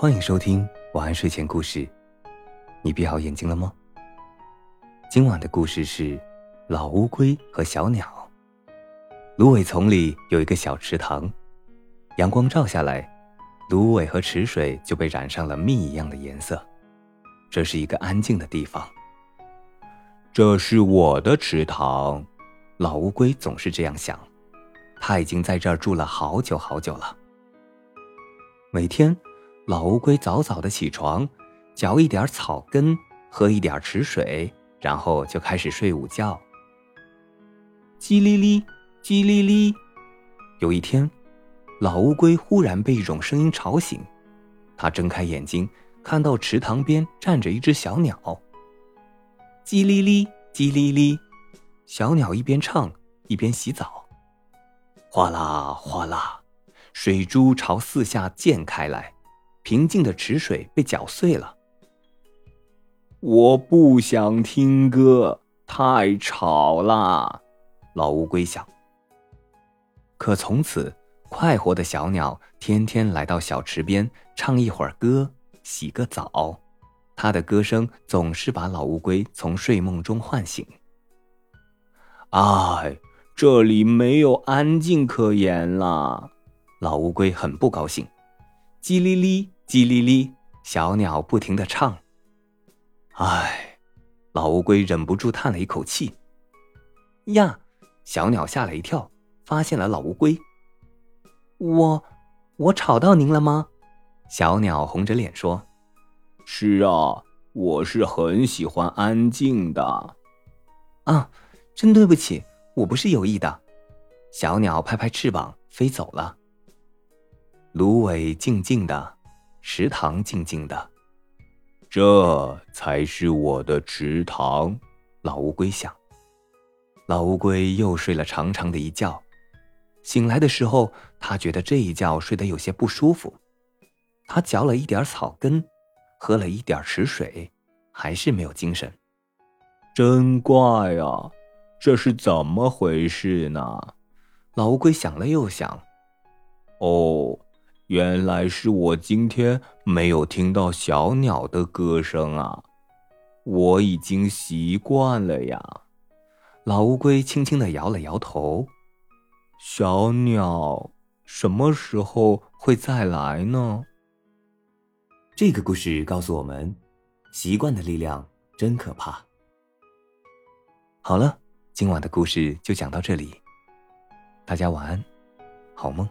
欢迎收听晚安睡前故事。你闭好眼睛了吗？今晚的故事是老乌龟和小鸟。芦苇丛里有一个小池塘，阳光照下来，芦苇和池水就被染上了蜜一样的颜色。这是一个安静的地方。这是我的池塘，老乌龟总是这样想。他已经在这儿住了好久好久了。每天。老乌龟早早的起床，嚼一点草根，喝一点池水，然后就开始睡午觉。叽哩哩，叽哩哩。有一天，老乌龟忽然被一种声音吵醒，它睁开眼睛，看到池塘边站着一只小鸟。叽哩哩，叽哩哩，小鸟一边唱一边洗澡。哗啦哗啦，水珠朝四下溅开来。平静的池水被搅碎了。我不想听歌，太吵啦。老乌龟想。可从此，快活的小鸟天天来到小池边，唱一会儿歌，洗个澡。它的歌声总是把老乌龟从睡梦中唤醒。哎，这里没有安静可言了。老乌龟很不高兴。叽哩哩。叽哩哩，小鸟不停的唱。唉，老乌龟忍不住叹了一口气。呀，小鸟吓了一跳，发现了老乌龟。我，我吵到您了吗？小鸟红着脸说：“是啊，我是很喜欢安静的。”啊，真对不起，我不是有意的。小鸟拍拍翅膀飞走了。芦苇静静的。池塘静静的，这才是我的池塘。老乌龟想。老乌龟又睡了长长的一觉，醒来的时候，他觉得这一觉睡得有些不舒服。他嚼了一点草根，喝了一点池水，还是没有精神。真怪啊，这是怎么回事呢？老乌龟想了又想，哦。原来是我今天没有听到小鸟的歌声啊！我已经习惯了呀。老乌龟轻轻的摇了摇头。小鸟什么时候会再来呢？这个故事告诉我们，习惯的力量真可怕。好了，今晚的故事就讲到这里，大家晚安，好梦。